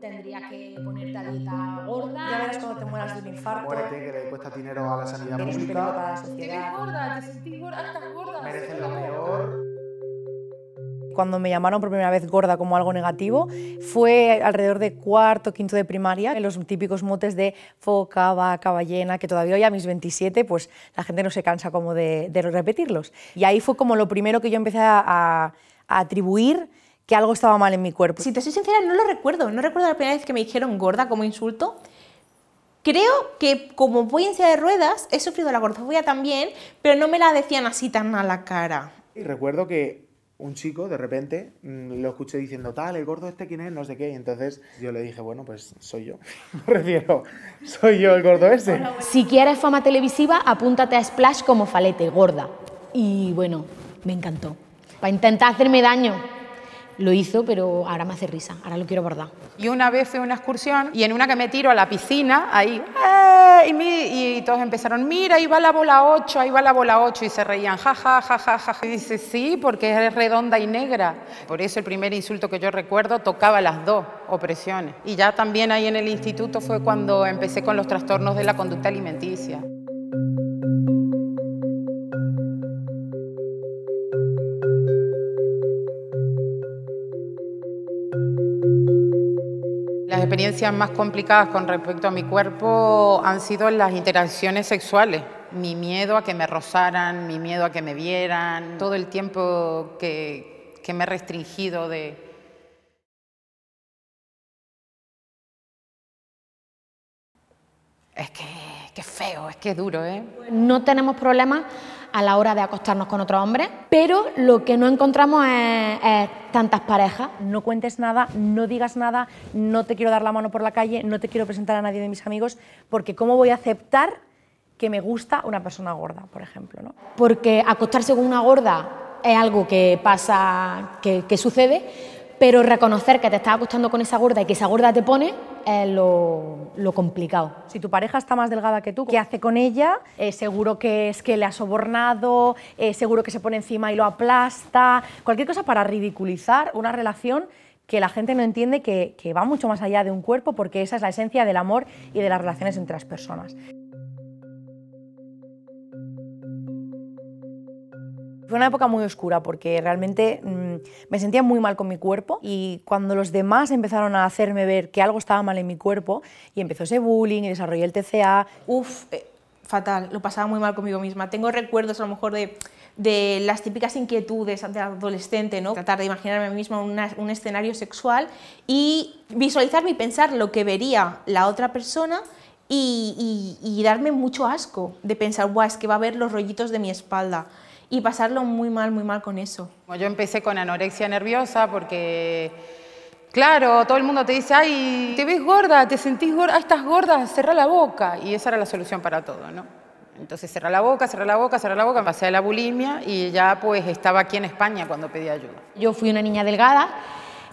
Tendría que ponerte a dieta gorda. Ya verás cuando te mueras de un infarto. Muérete, que le cuesta dinero a la sanidad Eres un peligro para pública. la Te ves sociedad. gorda, te sentís gorda, estás gorda. Merecen lo peor. Cuando me llamaron por primera vez gorda como algo negativo, fue alrededor de cuarto, quinto de primaria, en los típicos motes de foca, vaca, ballena, que todavía hoy a mis 27, pues la gente no se cansa como de, de repetirlos. Y ahí fue como lo primero que yo empecé a, a atribuir que algo estaba mal en mi cuerpo. Si te soy sincera, no lo recuerdo. No recuerdo la primera vez que me dijeron gorda como insulto. Creo que como voy en silla de ruedas, he sufrido la gordofobia también, pero no me la decían así tan a la cara. Y recuerdo que un chico, de repente, mm, lo escuché diciendo, tal, el gordo este quién es, no sé qué. Y entonces yo le dije, bueno, pues soy yo. Me refiero, soy yo el gordo ese. Si quieres fama televisiva, apúntate a Splash como falete, gorda. Y bueno, me encantó. Para intentar hacerme daño. Lo hizo, pero ahora me hace risa. Ahora lo quiero bordar. Y una vez fui a una excursión y en una que me tiro a la piscina, ahí, ¡eh! y, mi- y todos empezaron, mira, ahí va la bola 8, ahí va la bola 8, y se reían, ja, ja, ja, ja, ja. Y dice, sí, porque es redonda y negra. Por eso el primer insulto que yo recuerdo tocaba las dos opresiones. Y ya también ahí en el instituto fue cuando empecé con los trastornos de la conducta alimenticia. Las experiencias más complicadas con respecto a mi cuerpo han sido las interacciones sexuales. Mi miedo a que me rozaran, mi miedo a que me vieran, todo el tiempo que, que me he restringido de... Es que, que feo, es que es duro, ¿eh? No tenemos problemas a la hora de acostarnos con otro hombre, pero lo que no encontramos es, es tantas parejas. No cuentes nada, no digas nada, no te quiero dar la mano por la calle, no te quiero presentar a nadie de mis amigos, porque ¿cómo voy a aceptar que me gusta una persona gorda, por ejemplo? ¿no? Porque acostarse con una gorda es algo que pasa, que, que sucede, pero reconocer que te estás acostando con esa gorda y que esa gorda te pone es lo, lo complicado. Si tu pareja está más delgada que tú, ¿qué hace con ella? Eh, seguro que es que le ha sobornado, eh, seguro que se pone encima y lo aplasta, cualquier cosa para ridiculizar una relación que la gente no entiende que, que va mucho más allá de un cuerpo porque esa es la esencia del amor y de las relaciones entre las personas. Fue una época muy oscura porque realmente mm, me sentía muy mal con mi cuerpo y cuando los demás empezaron a hacerme ver que algo estaba mal en mi cuerpo y empezó ese bullying y desarrollé el TCA, Uf, eh, fatal, lo pasaba muy mal conmigo misma. Tengo recuerdos a lo mejor de, las típicas inquietudes de adolescente, ¿no? Tratar de imaginarme a mí misma un escenario sexual y visualizarme y pensar lo que vería la otra persona y, y- darme mucho asco de pensar, Buah, es que va a ver los rollitos de mi espalda y pasarlo muy mal, muy mal con eso. Yo empecé con anorexia nerviosa porque, claro, todo el mundo te dice, ay, te ves gorda, te sentís gorda, ay, estás gorda, cerra la boca. Y esa era la solución para todo, ¿no? Entonces cerra la boca, cerra la boca, cerra la boca, pasé a la bulimia y ya pues estaba aquí en España cuando pedí ayuda. Yo fui una niña delgada,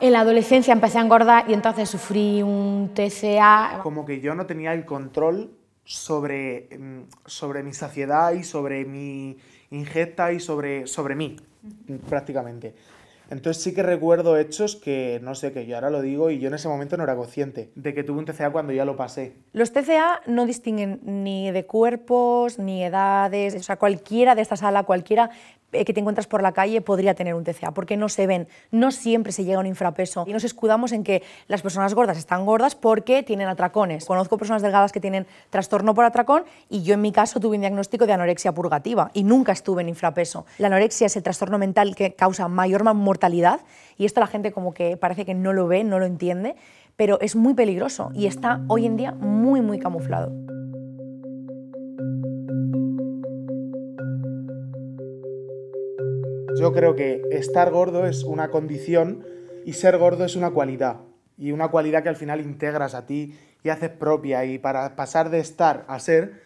en la adolescencia empecé a engordar y entonces sufrí un TCA. Como que yo no tenía el control sobre, mm, sobre mi saciedad y sobre mi ingesta y sobre, sobre mí, prácticamente. Entonces sí que recuerdo hechos que, no sé, que yo ahora lo digo y yo en ese momento no era consciente de que tuve un TCA cuando ya lo pasé. Los TCA no distinguen ni de cuerpos ni edades, o sea, cualquiera de esta sala, cualquiera que te encuentras por la calle podría tener un TCA, porque no se ven, no siempre se llega a un infrapeso. Y nos escudamos en que las personas gordas están gordas porque tienen atracones. Conozco personas delgadas que tienen trastorno por atracón y yo en mi caso tuve un diagnóstico de anorexia purgativa y nunca estuve en infrapeso. La anorexia es el trastorno mental que causa mayor mortalidad y esto la gente como que parece que no lo ve, no lo entiende, pero es muy peligroso y está hoy en día muy, muy camuflado. Yo creo que estar gordo es una condición y ser gordo es una cualidad. Y una cualidad que al final integras a ti y haces propia. Y para pasar de estar a ser,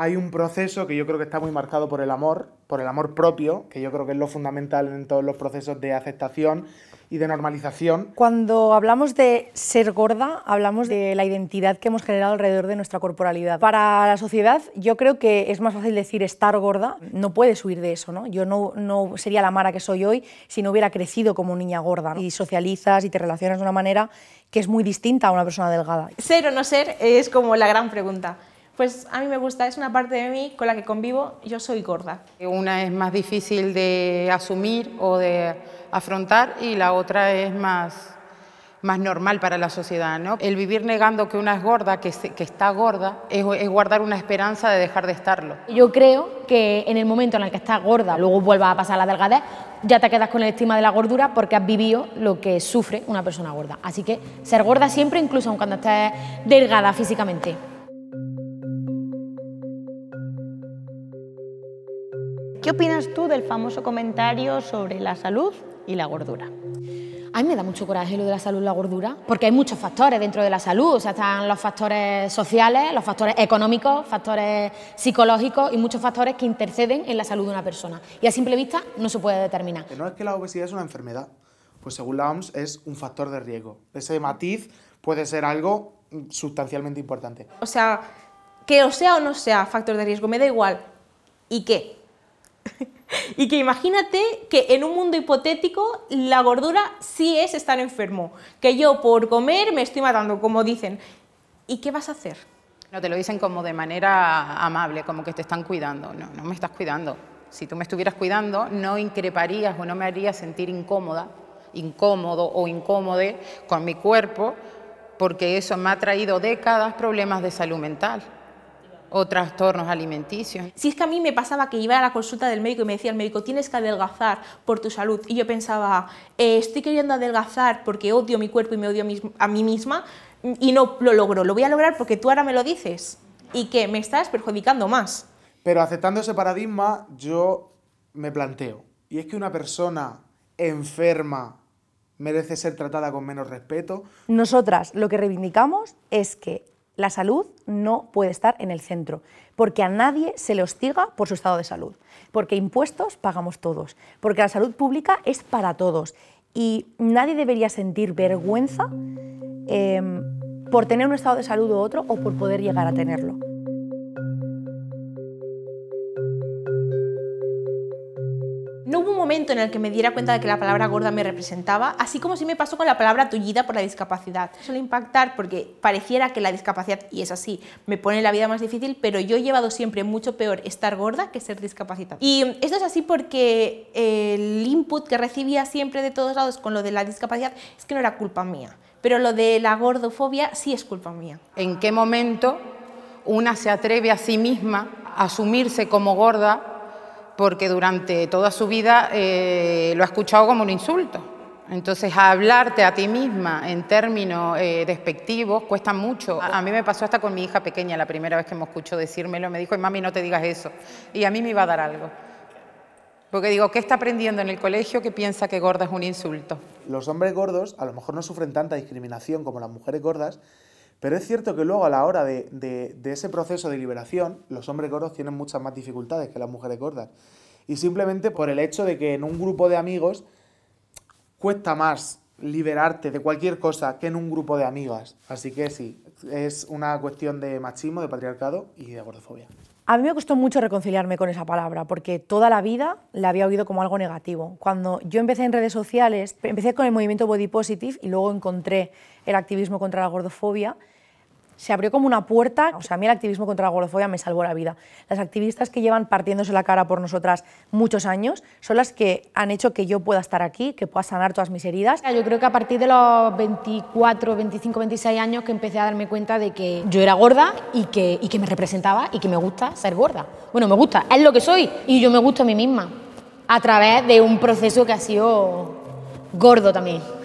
hay un proceso que yo creo que está muy marcado por el amor, por el amor propio, que yo creo que es lo fundamental en todos los procesos de aceptación y de normalización. Cuando hablamos de ser gorda, hablamos de la identidad que hemos generado alrededor de nuestra corporalidad. Para la sociedad, yo creo que es más fácil decir estar gorda, no puedes huir de eso, ¿no? Yo no, no sería la Mara que soy hoy si no hubiera crecido como niña gorda. Y socializas y te relacionas de una manera que es muy distinta a una persona delgada. Ser o no ser es como la gran pregunta. Pues a mí me gusta, es una parte de mí con la que convivo, yo soy gorda. Una es más difícil de asumir o de afrontar y la otra es más, más normal para la sociedad. ¿no? El vivir negando que una es gorda, que, que está gorda, es, es, guardar una esperanza de dejar de estarlo. Yo creo que en el momento en el que estás gorda, luego vuelvas a pasar la delgadez, ya te quedas con el estima de la gordura porque has vivido lo que sufre una persona gorda. Así que ser gorda siempre, incluso cuando estés delgada físicamente. ¿Qué opinas tú del famoso comentario sobre la salud y la gordura? A mí me da mucho coraje lo de la salud y la gordura, porque hay muchos factores dentro de la salud, o sea, están los factores sociales, los factores económicos, factores psicológicos y muchos factores que interceden en la salud de una persona. Y a simple vista no se puede determinar. No es que la obesidad es una enfermedad, pues según la OMS es un factor de riesgo. Ese matiz puede ser algo sustancialmente importante. O sea, que o sea o no sea factor de riesgo, me da igual. ¿Y qué? y que imagínate que en un mundo hipotético la gordura sí es estar enfermo, que yo por comer me estoy matando, como dicen. ¿Y qué vas a hacer? No te lo dicen como de manera amable, como que te están cuidando. No, no me estás cuidando. Si tú me estuvieras cuidando, no increparías o no me harías sentir incómoda, incómodo o incómode con mi cuerpo, porque eso me ha traído décadas problemas de salud mental o trastornos alimenticios. Si es que a mí me pasaba que iba a la consulta del médico y me decía el médico, tienes que adelgazar por tu salud. Y yo pensaba, eh, estoy queriendo adelgazar porque odio mi cuerpo y me odio a mí misma y no lo logro. Lo voy a lograr porque tú ahora me lo dices y que me estás perjudicando más. Pero aceptando ese paradigma, yo me planteo, y es que una persona enferma merece ser tratada con menos respeto. Nosotras lo que reivindicamos es que la salud no puede estar en el centro, porque a nadie se le hostiga por su estado de salud, porque impuestos pagamos todos, porque la salud pública es para todos y nadie debería sentir vergüenza eh, por tener un estado de salud u otro o por poder llegar a tenerlo. En el que me diera cuenta de que la palabra gorda me representaba, así como si me pasó con la palabra tullida por la discapacidad. Suele impactar porque pareciera que la discapacidad, y es así, me pone la vida más difícil, pero yo he llevado siempre mucho peor estar gorda que ser discapacitada. Y esto es así porque el input que recibía siempre de todos lados con lo de la discapacidad es que no era culpa mía, pero lo de la gordofobia sí es culpa mía. ¿En qué momento una se atreve a sí misma a asumirse como gorda porque durante toda su vida eh, lo ha escuchado como un insulto. Entonces, hablarte a ti misma en términos eh, despectivos cuesta mucho. A, a, mí me pasó hasta con mi hija pequeña, la primera vez que me escuchó decírmelo, me dijo, mami, no te digas eso. Y a mí me iba a dar algo. Porque digo, ¿qué está aprendiendo en el colegio que piensa que gorda es un insulto? Los hombres gordos a lo mejor no sufren tanta discriminación como las mujeres gordas, pero es cierto que luego a la hora de, de, ese proceso de liberación, los hombres gordos tienen muchas más dificultades que las mujeres gordas. Y simplemente por el hecho de que en un grupo de amigos cuesta más liberarte de cualquier cosa que en un grupo de amigas. Así que sí, es una cuestión de machismo, de patriarcado y de gordofobia. A mí me costó mucho reconciliarme con esa palabra, porque toda la vida la había oído como algo negativo. Cuando yo empecé en redes sociales, empecé con el movimiento Body Positive y luego encontré el activismo contra la gordofobia, se abrió como una puerta. O sea, a mí el activismo contra la gordofobia me salvó la vida. Las activistas que llevan partiéndose la cara por nosotras muchos años son las que han hecho que yo pueda estar aquí, que pueda sanar todas mis heridas. Yo creo que a partir de los 24, 25, 26 años que empecé a darme cuenta de que yo era gorda y que, y que me representaba y que me gusta ser gorda. Bueno, me gusta, es lo que soy y yo me gusto a mí misma a través de un proceso que ha sido gordo también.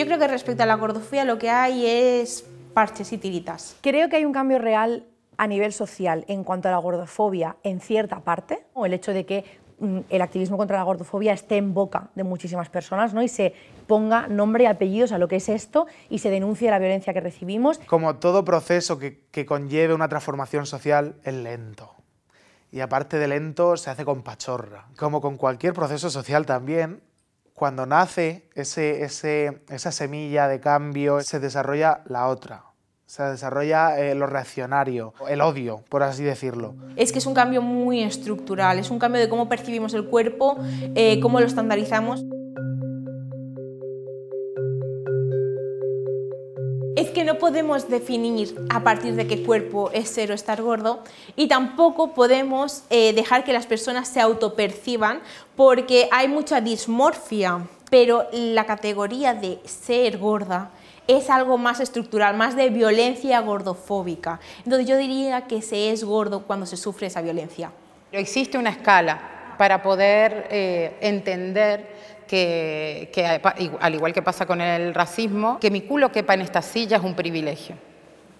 Yo creo que respecto a la gordofobia lo que hay es parches y tiritas. Creo que hay un cambio real a nivel social en cuanto a la gordofobia en cierta parte, o el hecho de que mm, el activismo contra la gordofobia esté en boca de muchísimas personas ¿no? y se ponga nombre y apellidos a lo que es esto y se denuncie la violencia que recibimos. Como todo proceso que, que conlleve una transformación social es lento. Y aparte de lento, se hace con pachorra. Como con cualquier proceso social también, cuando nace ese, ese, esa semilla de cambio, se desarrolla la otra. Se desarrolla eh, lo reaccionario, el odio, por así decirlo. Es que es un cambio muy estructural, es un cambio de cómo percibimos el cuerpo, eh, cómo lo estandarizamos. Podemos definir a partir de qué cuerpo es ser o estar gordo y tampoco podemos eh, dejar que las personas se autoperciban porque hay mucha dismorfia, pero la categoría de ser gorda es algo más estructural, más de violencia gordofóbica. Entonces yo diría que se es gordo cuando se sufre esa violencia. Existe una escala para poder eh, entender que, que, al igual que pasa con el racismo, que mi culo quepa en esta silla es un privilegio.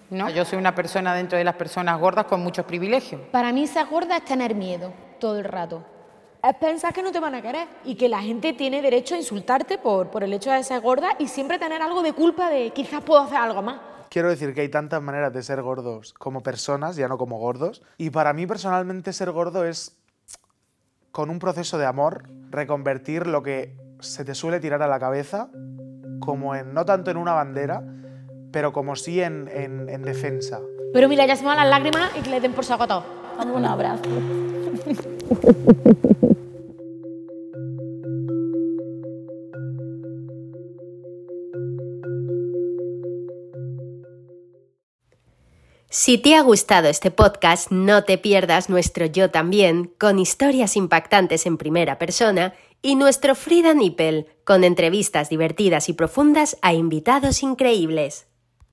¿no? Yo soy una persona dentro de las personas gordas con muchos privilegios. Para mí ser gorda es tener miedo todo el rato. Es pensar que no te van a querer y que la gente tiene derecho a insultarte por, por el hecho de ser gorda y siempre tener algo de culpa de quizás puedo hacer algo más. Quiero decir que hay tantas maneras de ser gordos como personas, ya no como gordos. Y para mí personalmente ser gordo es con un proceso de amor, reconvertir lo que se te suele tirar a la cabeza, como en, no tanto en una bandera, pero como sí en, en, en defensa. Pero mira, ya se me van las lágrimas y que le den por saco a todo. Dame un abrazo. Si te ha gustado este podcast, no te pierdas nuestro Yo también, con historias impactantes en primera persona, y nuestro Frida Nippel, con entrevistas divertidas y profundas a invitados increíbles.